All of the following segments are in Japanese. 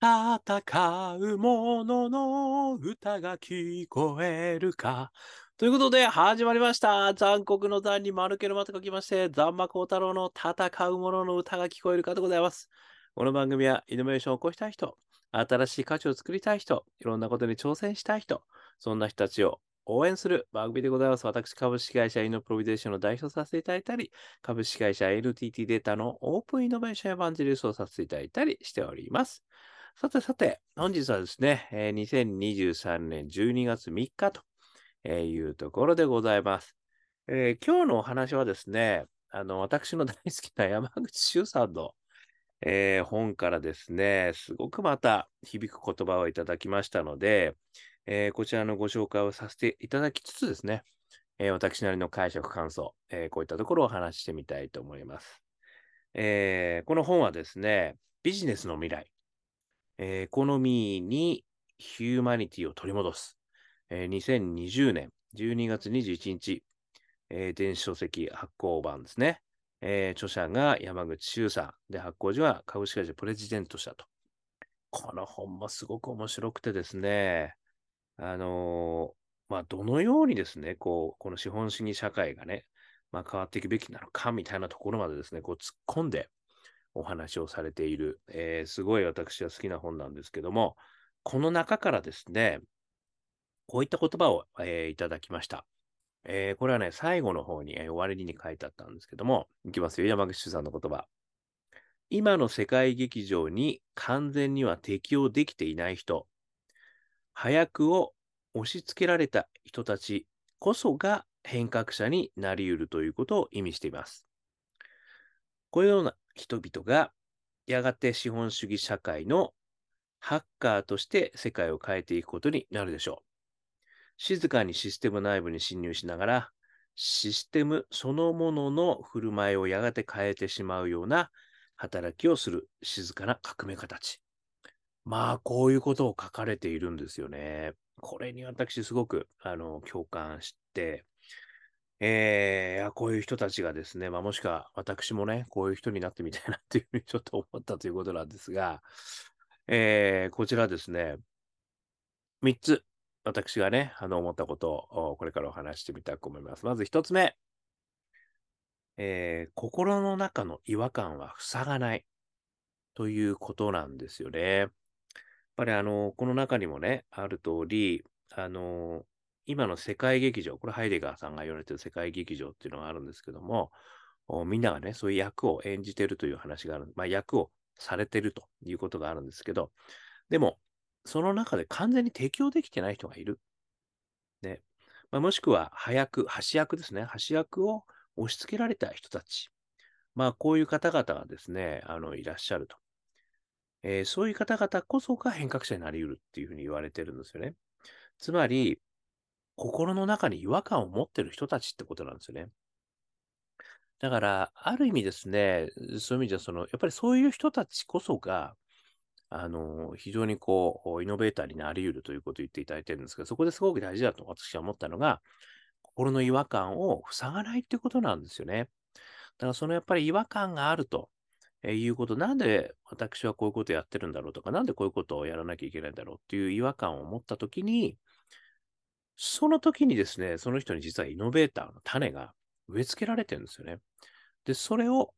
戦う者のの歌が聞こえるか。ということで、始まりました。残酷の残に丸けのまと書きまして、残魔高太郎の戦う者のの歌が聞こえるかでございます。この番組は、イノベーションを起こしたい人、新しい価値を作りたい人、いろんなことに挑戦したい人、そんな人たちを応援する番組でございます。私、株式会社イノプロビゼーションの代表させていただいたり、株式会社 NTT データのオープンイノベーションエヴァンジェリストをさせていただいたりしております。さてさて、本日はですね、えー2023年12月3日というところでございます。えー今日のお話はですね、あの、私の大好きな山口周さんの、えー本からですね、すごくまた響く言葉をいただきましたので、えーこちらのご紹介をさせていただきつつですね、えー私なりの解釈感想、えーこういったところをお話ししてみたいと思います。えーこの本はですね、ビジネスの未来、エコノミーにヒューマニティを取り戻す。えー2020年12月21日、えー電子書籍発行版ですね。えー著者が山口周さんで、発行時は株式会社プレジデント社と。この本もすごく面白くてですね、あのーまあ、どのようにですね、こう、この資本主義社会がね、まあ、変わっていくべきなのかみたいなところまでですね、こう突っ込んでお話をされている、えーすごい私は好きな本なんですけども、この中からですね、こういった言葉を、えーいただきました。えーこれはね、最後の方に、え終わりに書いてあったんですけども、いきますよ、山口さんの言葉。今の世界劇場に完全には適応できていない人、早くを押し付けられた人たちこそが変革者になり得るということを意味しています。このような人々がやがて資本主義社会のハッカーとして世界を変えていくことになるでしょう。静かにシステム内部に侵入しながら、システムそのものの振る舞いをやがて変えてしまうような働きをする静かな革命家たち。まあ、こういうことを書かれているんですよね。これに私すごくあの共感して、えーいやこういう人たちがですね、まあ、もしくは私もね、こういう人になってみたいなっていうふうにちょっと思ったということなんですが、えーこちらですね、3つ、私がね、あの思ったことをこれからお話ししてみたいと思います。まず1つ目、えー心の中の違和感は塞がないということなんですよね。やっぱりあの、この中にもね、ある通り、あの、今の世界劇場、これハイデガーさんが言われてる世界劇場っていうのがあるんですけども、みんながね、そういう役を演じてるという話がある。まあ、役をされてるということがあるんですけど、でも、その中で完全に適応できてない人がいる。ね。まあ、もしくは、早く、端役ですね。端役を押し付けられた人たち。まあ、こういう方々がですね、あの、いらっしゃると。えーそういう方々こそが変革者になり得るっていうふうに言われてるんですよね。つまり、心の中に違和感を持ってる人たちってことなんですよね。だから、ある意味ですね、そういう意味では、その、やっぱりそういう人たちこそが、あの、非常にこう、イノベーターになり得るということを言っていただいてるんですけど、そこですごく大事だと私は思ったのが、心の違和感を塞がないってことなんですよね。だから、そのやっぱり違和感があるということ、なんで私はこういうことをやってるんだろうとか、なんでこういうことをやらなきゃいけないんだろうっていう違和感を持ったときに、その時にですね、その人に実はイノベーターの種が植え付けられてるんですよね。で、それを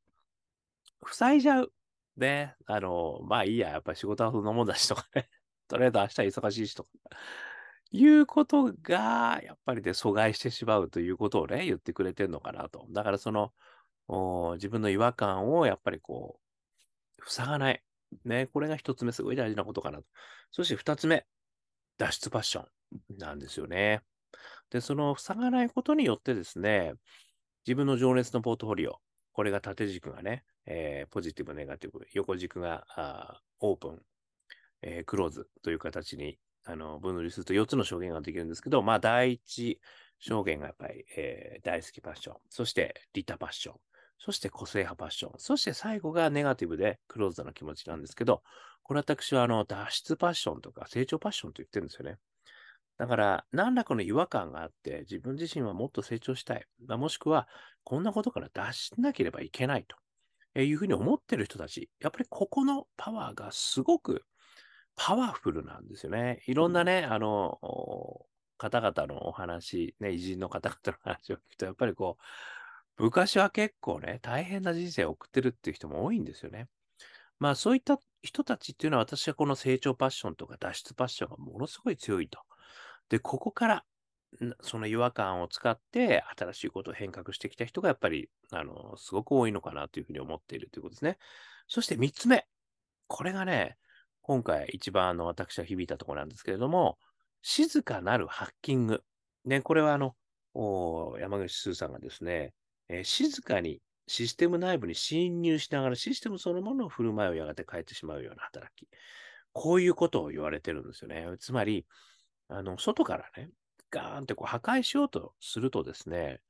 塞いじゃう。ね。あの、まあいいや、やっぱり仕事はそんなもんだしとかね。とりあえず明日忙しいしとか。いうことが、やっぱりで阻害してしまうということをね、言ってくれてるのかなと。だからその、自分の違和感をやっぱりこう、塞がない。ね。これが一つ目、すごい大事なことかなと。そして二つ目、脱出パッションなんですよね。で、その塞がないことによってですね、自分の情熱のポートフォリオ、これが縦軸がね、えーポジティブ、ネガティブ、横軸があオープン、えークローズという形にあの分類すると4つの証言ができるんですけど、まあ、第一証言がやっぱり、えー大好きパッション、そして利他パッション、そして個性派パッション、そして最後がネガティブでクローズドな気持ちなんですけど、これ私はあの脱出パッションとか成長パッションと言ってるんですよね。だから、何らかの違和感があって、自分自身はもっと成長したい。まあもしくは、こんなことから脱しなければいけないというふうに思ってる人たち、やっぱりここのパワーがすごくパワフルなんですよね。いろんなね、あの、方々のお話、ね、偉人の方々の話を聞くと、やっぱりこう、昔は結構ね、大変な人生を送ってるっていう人も多いんですよね。まあそういった人たちっていうのは私はこの成長パッションとか脱出パッションがものすごい強いと。で、ここからその違和感を使って新しいことを変革してきた人がやっぱり、あの、すごく多いのかなというふうに思っているということですね。そして3つ目。これがね、今回一番あの私は響いたところなんですけれども、静かなるハッキング。ね、これはあの、山口周さんがですね、えー、静かにシステム内部に侵入しながらシステムそのものを振る舞いをやがて変えてしまうような働き。こういうことを言われてるんですよね。つまり、あの、外からね、ガーンってこう破壊しようとするとですね、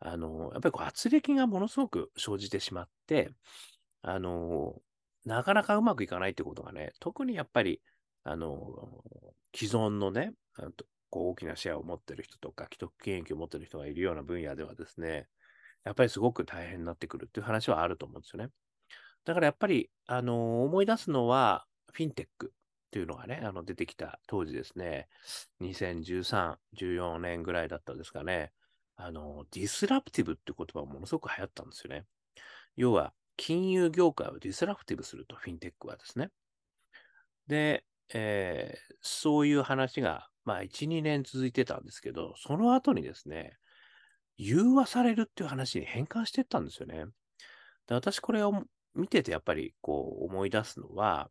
あの、やっぱりこう圧力がものすごく生じてしまって、あの、なかなかうまくいかないってことがね、特にやっぱり、あの、既存のね、あのこう大きなシェアを持ってる人とか、既得権益を持ってる人がいるような分野ではですね、やっぱりすごく大変になってくるっていう話はあると思うんですよね。だからやっぱり、あの、思い出すのは、フィンテックっていうのがね、あの出てきた当時ですね、2013、14年ぐらいだったんですかね、あの、 disruptive って言葉がものすごく流行ったんですよね。要は、金融業界を disruptive すると、フィンテックはですね。で、えー、そういう話が、まあ、1、2年続いてたんですけど、その後にですね、融和されるっていう話に変換していったんですよね。で私、これを見ててやっぱりこう思い出すのは、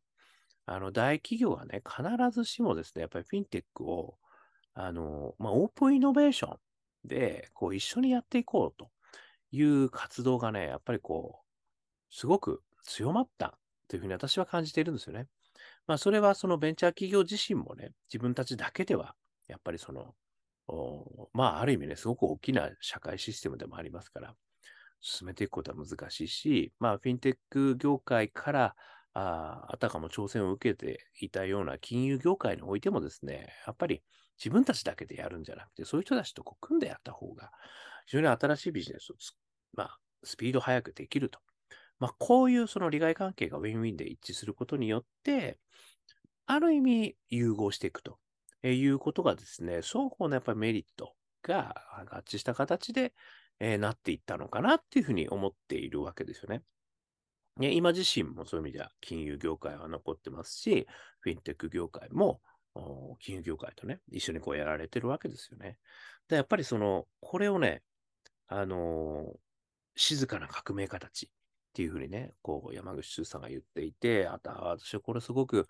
あの大企業はね、必ずしもですね、やっぱりフィンテックを、あの、まあ、オープンイノベーションで、こう一緒にやっていこうという活動がね、やっぱりこう、すごく強まったというふうに私は感じているんですよね。まあ、それはそのベンチャー企業自身もね、自分たちだけでは、やっぱりその、まあ、ある意味ね、すごく大きな社会システムでもありますから、進めていくことは難しいし、まあ、フィンテック業界から、ああたかも挑戦を受けていたような金融業界においてもですね、やっぱり自分たちだけでやるんじゃなくて、そういう人たちとこう組んでやった方が、非常に新しいビジネスをまあ、スピード速くできると。まあ、こういうその利害関係がウィンウィンで一致することによって、ある意味融合していくとえいうことがですね、双方のやっぱりメリットが合致した形で、えー、なっていったのかなっていうふうに思っているわけですよね。ね今自身もそういう意味では金融業界は残ってますし、フィンテック業界も金融業界とね、一緒にこうやられてるわけですよね。で、やっぱりその、これをね、あのー、静かな革命家たちっていうふうにね、こう山口周さんが言っていて、あとは私はこれすごく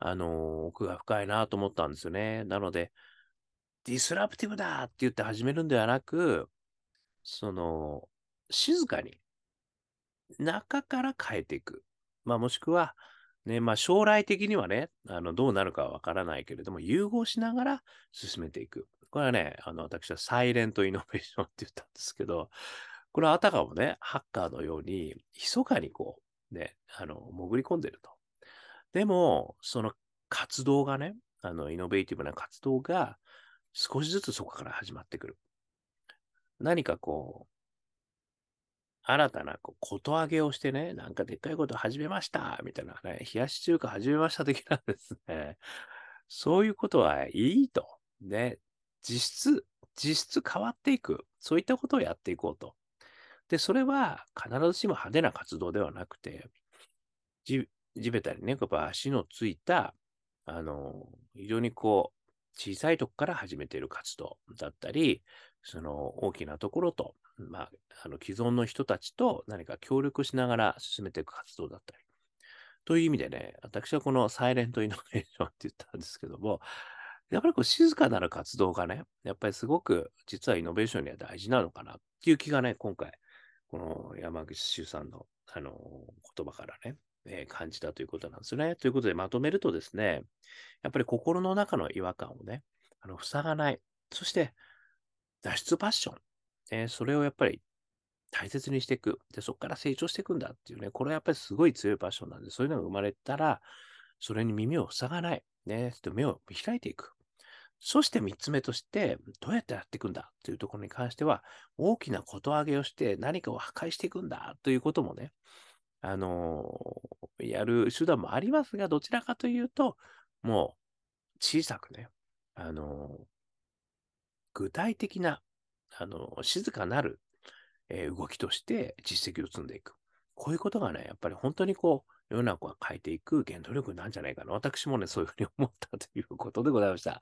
あの、奥が深いなと思ったんですよね。なので、ディスラプティブだって言って始めるんではなく、その、静かに中から変えていく。まあ、もしくは、ね、まあ、将来的にはね、あの、どうなるかはわからないけれども、融合しながら進めていく。これはね、あの、私はサイレントイノベーションって言ったんですけど、これはあたかもね、ハッカーのように、密かにこう、ね、あの、潜り込んでると。でも、その活動がね、あの、イノベーティブな活動が少しずつそこから始まってくる。何かこう、新たなこうこと上げをしてね、なんかでっかいこと始めました、みたいなね、冷やし中華始めました的なんですね。そういうことはいいと。ね、実質、実質変わっていく。そういったことをやっていこうと。で、それは必ずしも派手な活動ではなくて、地べたにね、やっぱ足のついた、あの、非常にこう、小さいとこから始めている活動だったり、その大きなところと、まあ、あの既存の人たちと何か協力しながら進めていく活動だったり。という意味でね、私はこのサイレントイノベーションって言ったんですけども、やっぱりこう静かなる活動がね、やっぱりすごく実はイノベーションには大事なのかなっていう気がね、今回、この山口周さんのあの言葉からね、え、感じたということなんですね。ということでまとめるとですね、やっぱり心の中の違和感をね、あの塞がない。そして、脱出パッション。えー、それをやっぱり大切にしていく。で、そこから成長していくんだっていうね、これはやっぱりすごい強いパッションなんで、そういうのが生まれたら、それに耳を塞がない。ね、目を開いていく。そして三つ目として、どうやってやっていくんだというところに関しては、大きなこと上げをして何かを破壊していくんだということもね、あのー、やる手段もありますが、どちらかというと、もう小さくね、あの、具体的な、あの、静かなる、えー動きとして実績を積んでいく。こういうことがね、やっぱり本当にこう、世の中を変えていく原動力なんじゃないかな。私もね、そういうふうに思ったということでございました。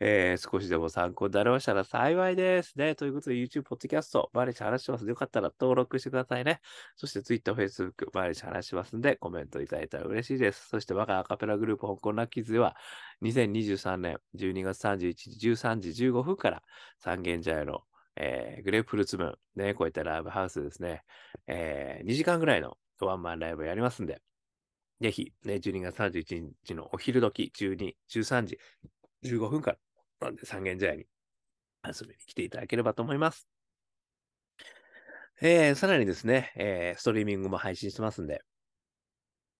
えー少しでも参考になりましたら幸いですね。ということで、YouTube、Podcast、毎日話しますので、よかったら登録してくださいね。そして Twitter、Facebook、毎日話しますんで、コメントいただいたら嬉しいです。そして我がアカペラグループ、香港ラッキーズでは、2023年12月31日13時15分から三軒茶屋の、えーグレープフルーツムーン、ね、こういったライブハウスですね、え2時間ぐらいのワンマンライブをやりますんで、ぜひ、ね、12月31日のお昼時、12、13時15分から、なんで三軒茶屋に遊びに来ていただければと思います。えーさらにですね、えーストリーミングも配信してますんで、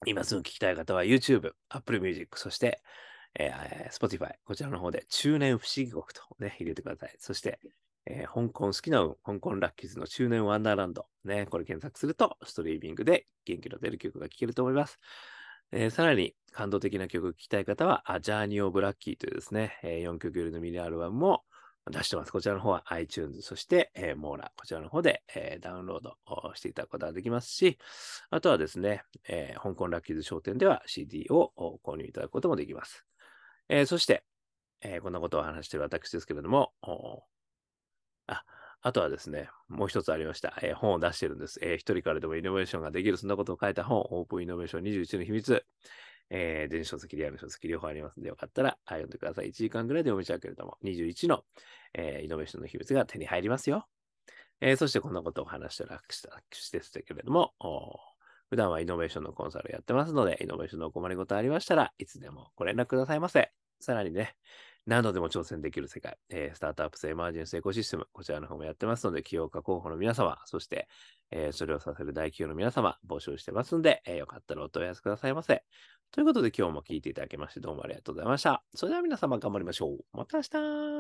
今すぐ聞きたい方は YouTube、Apple Music、そして、えー Spotify、こちらの方で中年不思議国とね、入れてください。そして、えー香港好きな運、香港ラッキーズの中年ワンダーランド、ね、これ検索すると、ストリーミングで元気の出る曲が聴けると思います。えーさらに感動的な曲を聴きたい方は、あジャーニー・オブ・ラッキーというですね、え4曲入りのミニアルバムも出してます。こちらの方は iTunes、そして、えー、モーラ、こちらの方で、えーダウンロードをしていただくことができますし、あとはですね、えー香港ラッキーズ商店では CD を購入いただくこともできます。えーそして、えーこんなことを話している私ですけれども、あ、あとはですね、もう一つありました。えー本を出してるんです。えー一人からでもイノベーションができる、そんなことを書いた本、オープンイノベーション21の秘密。えー電子書籍、リアル書籍、両方ありますので、よかったら読んでください。1時間ぐらいで読めちゃうけれども、21の、えーイノベーションの秘密が手に入りますよ。えーそしてこんなことを話してる私ですけれども、普段はイノベーションのコンサルやってますので、イノベーションのお困りごとありましたらいつでもご連絡くださいませ。さらにね、何度でも挑戦できる世界、えースタートアップスエマージェンスエコシステム、こちらの方もやってますので、起業家候補の皆様、そして、えーそれをさせる大企業の皆様、募集してますんで、えーよかったらお問い合わせくださいませ。ということで今日も聞いていただきましてどうもありがとうございました。それでは皆様頑張りましょう。また明日